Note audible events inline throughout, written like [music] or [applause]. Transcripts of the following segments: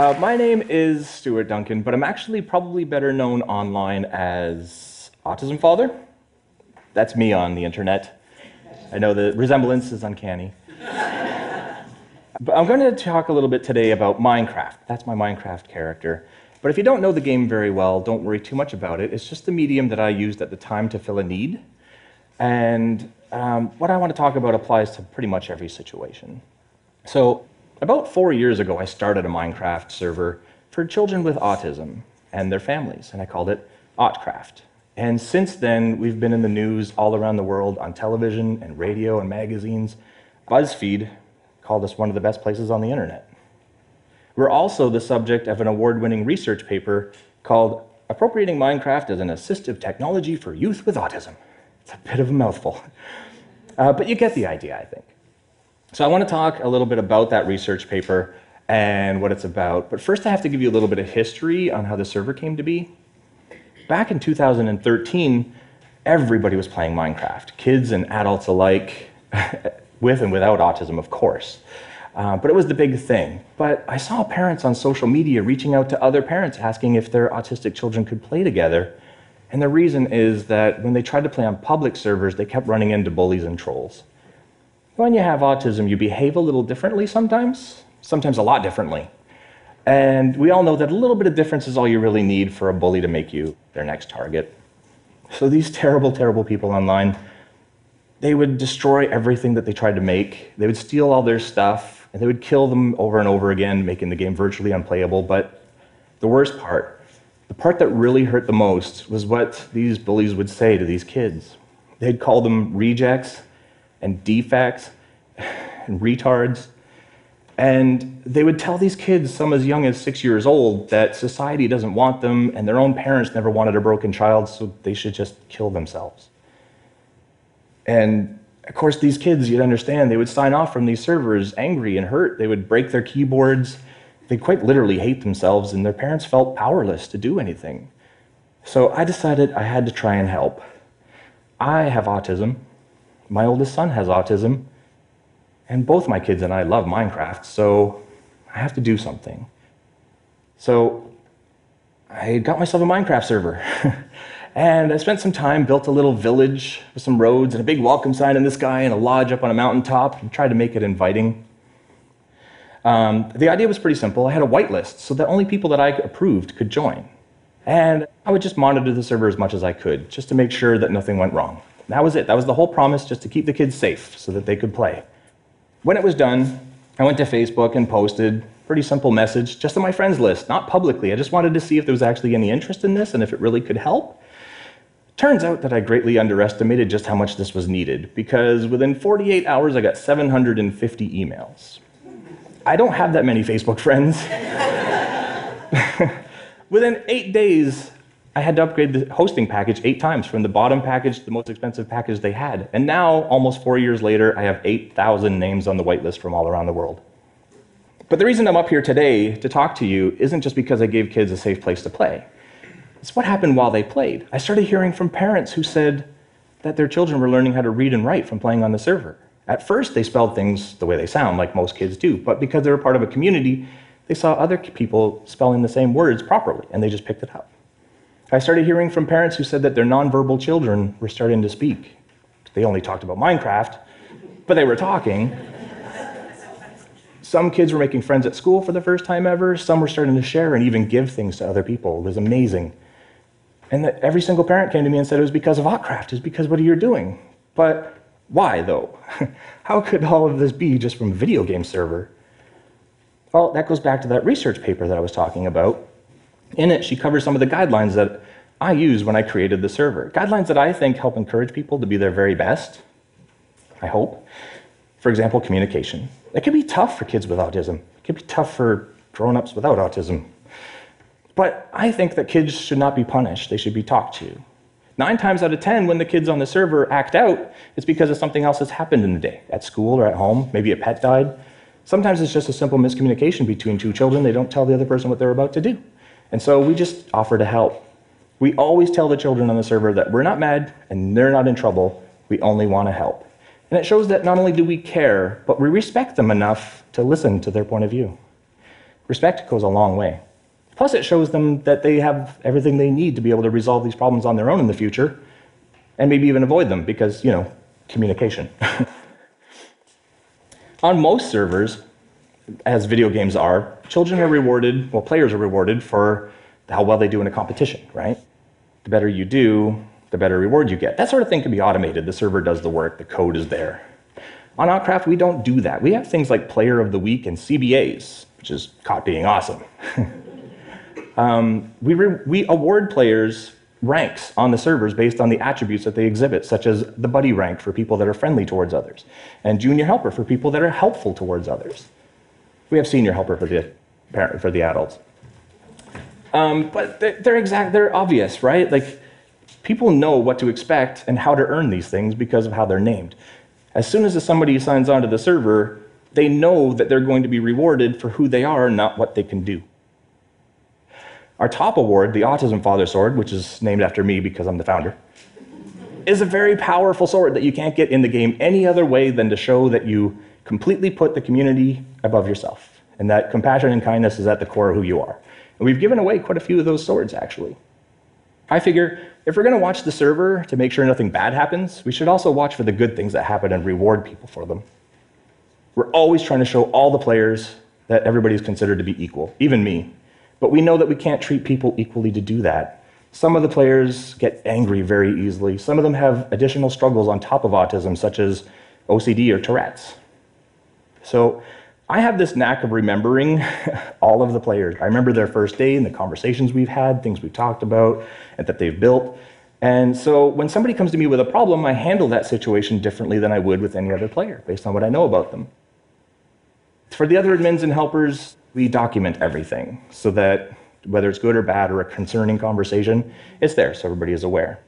Uh, my name is Stuart Duncan, but I'm actually probably better known online as Autism Father. That's me on the internet. I know the resemblance is uncanny. but I'm going to talk a little bit today about Minecraft. That's my Minecraft character. But if you don't know the game very well, don't worry too much about it. It's just the medium that I used at the time to fill a need. And um, what I want to talk about applies to pretty much every situation. So, about four years ago, I started a Minecraft server for children with autism and their families, and I called it Autcraft. And since then, we've been in the news all around the world on television and radio and magazines. BuzzFeed called us one of the best places on the internet. We're also the subject of an award winning research paper called Appropriating Minecraft as an Assistive Technology for Youth with Autism. It's a bit of a mouthful. Uh, but you get the idea, I think. So I want to talk a little bit about that research paper and what it's about. But first, I have to give you a little bit of history on how the server came to be. Back in 2013, everybody was playing Minecraft, kids and adults alike, [laughs] with and without autism, of course. Uh, but it was the big thing. But I saw parents on social media reaching out to other parents asking if their autistic children could play together. And the reason is that when they tried to play on public servers, they kept running into bullies and trolls. When you have autism, you behave a little differently sometimes, sometimes a lot differently. And we all know that a little bit of difference is all you really need for a bully to make you their next target. So these terrible, terrible people online, they would destroy everything that they tried to make. They would steal all their stuff and they would kill them over and over again, making the game virtually unplayable. But the worst part, the part that really hurt the most, was what these bullies would say to these kids. They'd call them rejects and defects and retards. And they would tell these kids, some as young as six years old, that society doesn't want them and their own parents never wanted a broken child, so they should just kill themselves. And of course, these kids, you'd understand, they would sign off from these servers angry and hurt. They would break their keyboards. They'd quite literally hate themselves, and their parents felt powerless to do anything. So I decided I had to try and help. I have autism. My oldest son has autism. And both my kids and I love Minecraft, so I have to do something. So I got myself a Minecraft server. [laughs] And I spent some time, built a little village with some roads and a big welcome sign in the sky and a lodge up on a mountaintop and tried to make it inviting. Um, the idea was pretty simple. I had a whitelist so that only people that I approved could join. And I would just monitor the server as much as I could, just to make sure that nothing went wrong. That was it. That was the whole promise, just to keep the kids safe so that they could play. When it was done, I went to Facebook and posted a pretty simple message just on my friends list, not publicly. I just wanted to see if there was actually any interest in this and if it really could help. Turns out that I greatly underestimated just how much this was needed, because within 48 hours I got 750 emails. I don't have that many Facebook friends. [laughs] within eight days, I had to upgrade the hosting package eight times from the bottom package to the most expensive package they had. And now, almost four years later, I have 8,000 names on the whitelist from all around the world. But the reason I'm up here today to talk to you isn't just because I gave kids a safe place to play. It's what happened while they played. I started hearing from parents who said that their children were learning how to read and write from playing on the server. At first, they spelled things the way they sound, like most kids do, but because they were part of a community, they saw other people spelling the same words properly, and they just picked it up. I started hearing from parents who said that their nonverbal children were starting to speak. They only talked about Minecraft, but they were talking. Some kids were making friends at school for the first time ever. Some were starting to share and even give things to other people. It was amazing. And that every single parent came to me and said it was because of Autcraft, it's because what are you doing? But why though? [laughs] How could all of this be just from a video game server? Well, that goes back to that research paper that I was talking about. In it, she covers some of the guidelines that I used when I created the server. Guidelines that I think help encourage people to be their very best, I hope. For example, communication. It can be tough for kids with autism. It can be tough for grown-ups without autism. But I think that kids should not be punished, they should be talked to. Nine times out of 10, when the kids on the server act out, it's because of something else that's happened in the day, at school or at home. Maybe a pet died. Sometimes it's just a simple miscommunication between two children. They don't tell the other person what they're about to do. And so we just offer to help. We always tell the children on the server that we're not mad and they're not in trouble. We only want to help. And it shows that not only do we care, but we respect them enough to listen to their point of view. Respect goes a long way. Plus, it shows them that they have everything they need to be able to resolve these problems on their own in the future and maybe even avoid them because, you know, communication. [laughs] on most servers, as video games are, children are rewarded, well, players are rewarded for how well they do in a competition, right? The better you do, the better reward you get. That sort of thing can be automated. The server does the work, the code is there. On Autcraft, we don't do that. We have things like Player of the Week and CBAs, which is caught being awesome. [laughs] um, we, we award players ranks on the servers based on the attributes that they exhibit, such as the buddy rank for people that are friendly towards others, and junior helper for people that are helpful towards others. We have senior helper for the, parent for the adults. Um, but they're, they're exact, they're obvious, right? Like people know what to expect and how to earn these things because of how they're named. As soon as somebody signs onto the server, they know that they're going to be rewarded for who they are, not what they can do. Our top award, the Autism Father Sword, which is named after me because I'm the founder, is a very powerful sword that you can't get in the game any other way than to show that you completely put the community above yourself and that compassion and kindness is at the core of who you are. And we've given away quite a few of those swords, actually. I figure if we're going to watch the server to make sure nothing bad happens, we should also watch for the good things that happen and reward people for them. We're always trying to show all the players that everybody is considered to be equal, even me. But we know that we can't treat people equally to do that. Some of the players get angry very easily. Some of them have additional struggles on top of autism, such as OCD or Tourette's. So I have this knack of remembering [laughs] all of the players. I remember their first day and the conversations we've had, things we've talked about, and that they've built. And so when somebody comes to me with a problem, I handle that situation differently than I would with any other player based on what I know about them. For the other admins and helpers, we document everything so that whether it's good or bad or a concerning conversation, it's there so everybody is aware.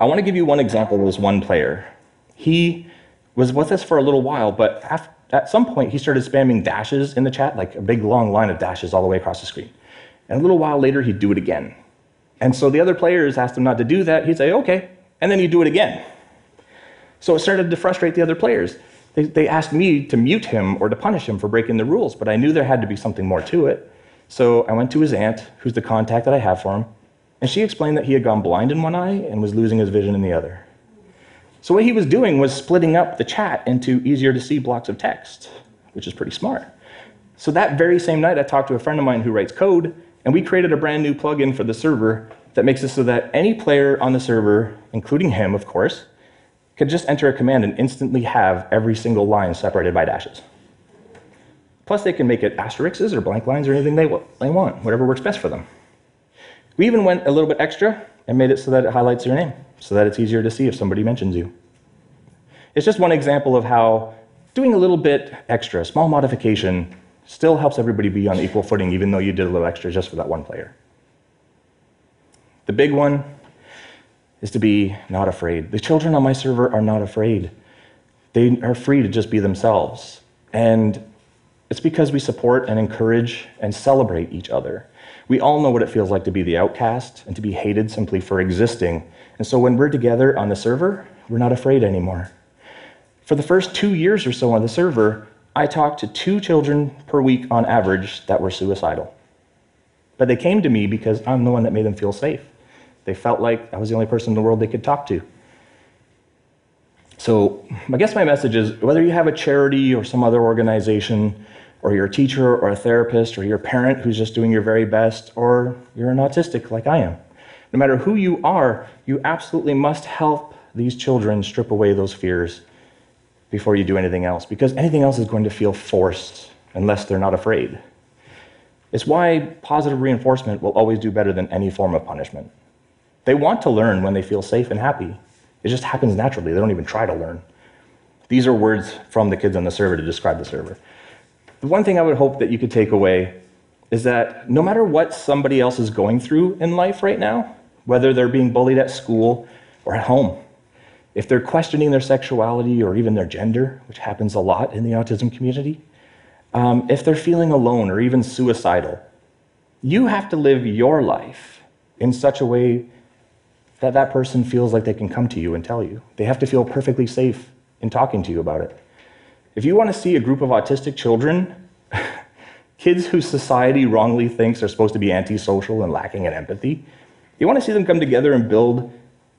I want to give you one example of this one player. He was with us for a little while, but after at some point, he started spamming dashes in the chat, like a big long line of dashes all the way across the screen. And a little while later, he'd do it again. And so the other players asked him not to do that. He'd say, okay. And then he'd do it again. So it started to frustrate the other players. They, they asked me to mute him or to punish him for breaking the rules, but I knew there had to be something more to it. So I went to his aunt, who's the contact that I have for him, and she explained that he had gone blind in one eye and was losing his vision in the other. So what he was doing was splitting up the chat into easier to see blocks of text, which is pretty smart. So that very same night, I talked to a friend of mine who writes code, and we created a brand new plugin for the server that makes it so that any player on the server, including him, of course, could just enter a command and instantly have every single line separated by dashes. Plus, they can make it asterisks or blank lines or anything they, they want, whatever works best for them. We even went a little bit extra and made it so that it highlights your name so that it's easier to see if somebody mentions you. It's just one example of how doing a little bit extra, small modification, still helps everybody be on equal footing, even though you did a little extra just for that one player. The big one is to be not afraid. The children on my server are not afraid. They are free to just be themselves. And it's because we support and encourage and celebrate each other. We all know what it feels like to be the outcast and to be hated simply for existing and so when we're together on the server, we're not afraid anymore. For the first two years or so on the server, I talked to two children per week on average that were suicidal. But they came to me because I'm the one that made them feel safe. They felt like I was the only person in the world they could talk to. So I guess my message is whether you have a charity or some other organization, or you're a teacher or a therapist, or you're a parent who's just doing your very best, or you're an autistic like I am no matter who you are, you absolutely must help these children strip away those fears before you do anything else, because anything else is going to feel forced unless they're not afraid. It's why positive reinforcement will always do better than any form of punishment. They want to learn when they feel safe and happy. It just happens naturally. They don't even try to learn. These are words from the kids on the server to describe the server. The one thing I would hope that you could take away is that no matter what somebody else is going through in life right now, whether they're being bullied at school or at home. If they're questioning their sexuality or even their gender, which happens a lot in the autism community, um, if they're feeling alone or even suicidal, you have to live your life in such a way that that person feels like they can come to you and tell you. They have to feel perfectly safe in talking to you about it. If you want to see a group of autistic children [laughs] Kids who society wrongly thinks are supposed to be antisocial and lacking in empathy. You want to see them come together and build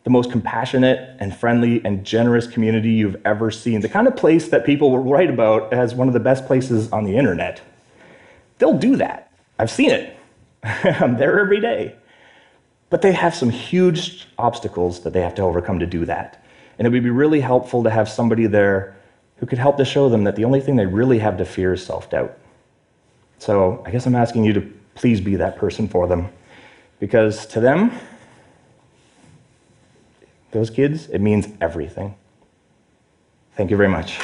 the most compassionate and friendly and generous community you've ever seen. The kind of place that people will write about as one of the best places on the internet. They'll do that. I've seen it. [laughs] I'm there every day. But they have some huge obstacles that they have to overcome to do that. And it would be really helpful to have somebody there who could help to show them that the only thing they really have to fear is self doubt. So I guess I'm asking you to please be that person for them. Because to them, those kids, it means everything. Thank you very much.